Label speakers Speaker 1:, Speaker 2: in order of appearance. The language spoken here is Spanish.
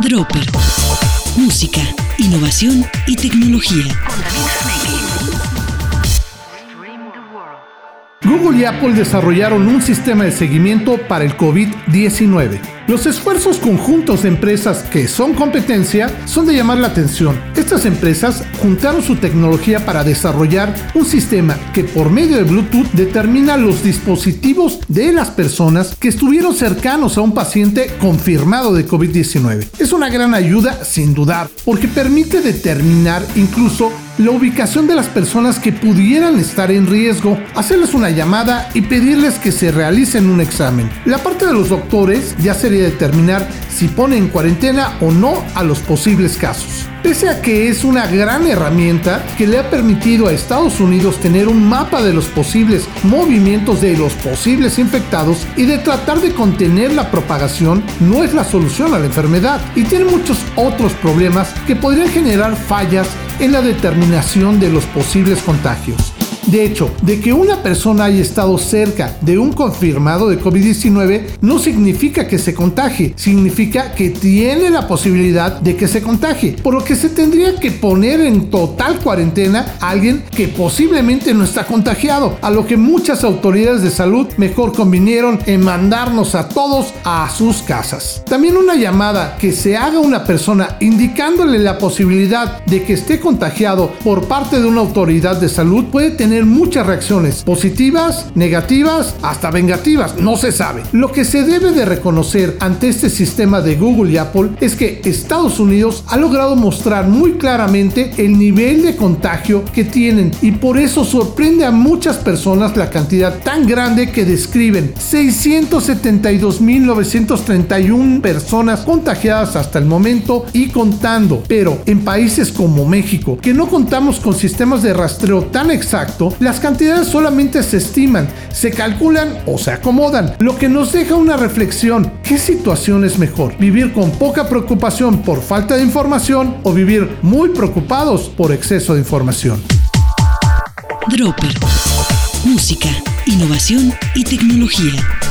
Speaker 1: Dropper. Música, innovación y tecnología.
Speaker 2: Google y Apple desarrollaron un sistema de seguimiento para el COVID-19. Los esfuerzos conjuntos de empresas que son competencia son de llamar la atención. Estas empresas juntaron su tecnología para desarrollar un sistema que por medio de Bluetooth determina los dispositivos de las personas que estuvieron cercanos a un paciente confirmado de COVID-19. Es una gran ayuda sin dudar porque permite determinar incluso la ubicación de las personas que pudieran estar en riesgo, hacerles una llamada y pedirles que se realicen un examen. La parte de los doctores ya sería determinar si pone en cuarentena o no a los posibles casos. Pese a que es una gran herramienta que le ha permitido a Estados Unidos tener un mapa de los posibles movimientos de los posibles infectados y de tratar de contener la propagación, no es la solución a la enfermedad y tiene muchos otros problemas que podrían generar fallas en la determinación de los posibles contagios. De hecho, de que una persona haya estado cerca de un confirmado de COVID-19 no significa que se contagie, significa que tiene la posibilidad de que se contagie, por lo que se tendría que poner en total cuarentena a alguien que posiblemente no está contagiado, a lo que muchas autoridades de salud mejor convinieron en mandarnos a todos a sus casas. También una llamada que se haga una persona indicándole la posibilidad de que esté contagiado por parte de una autoridad de salud puede tener muchas reacciones, positivas, negativas, hasta vengativas, no se sabe. Lo que se debe de reconocer ante este sistema de Google y Apple es que Estados Unidos ha logrado mostrar muy claramente el nivel de contagio que tienen y por eso sorprende a muchas personas la cantidad tan grande que describen 672.931 personas contagiadas hasta el momento y contando. Pero en países como México, que no contamos con sistemas de rastreo tan exacto, las cantidades solamente se estiman, se calculan o se acomodan, lo que nos deja una reflexión. ¿Qué situación es mejor? ¿Vivir con poca preocupación por falta de información o vivir muy preocupados por exceso de información?
Speaker 1: Dropper. Música, innovación y tecnología.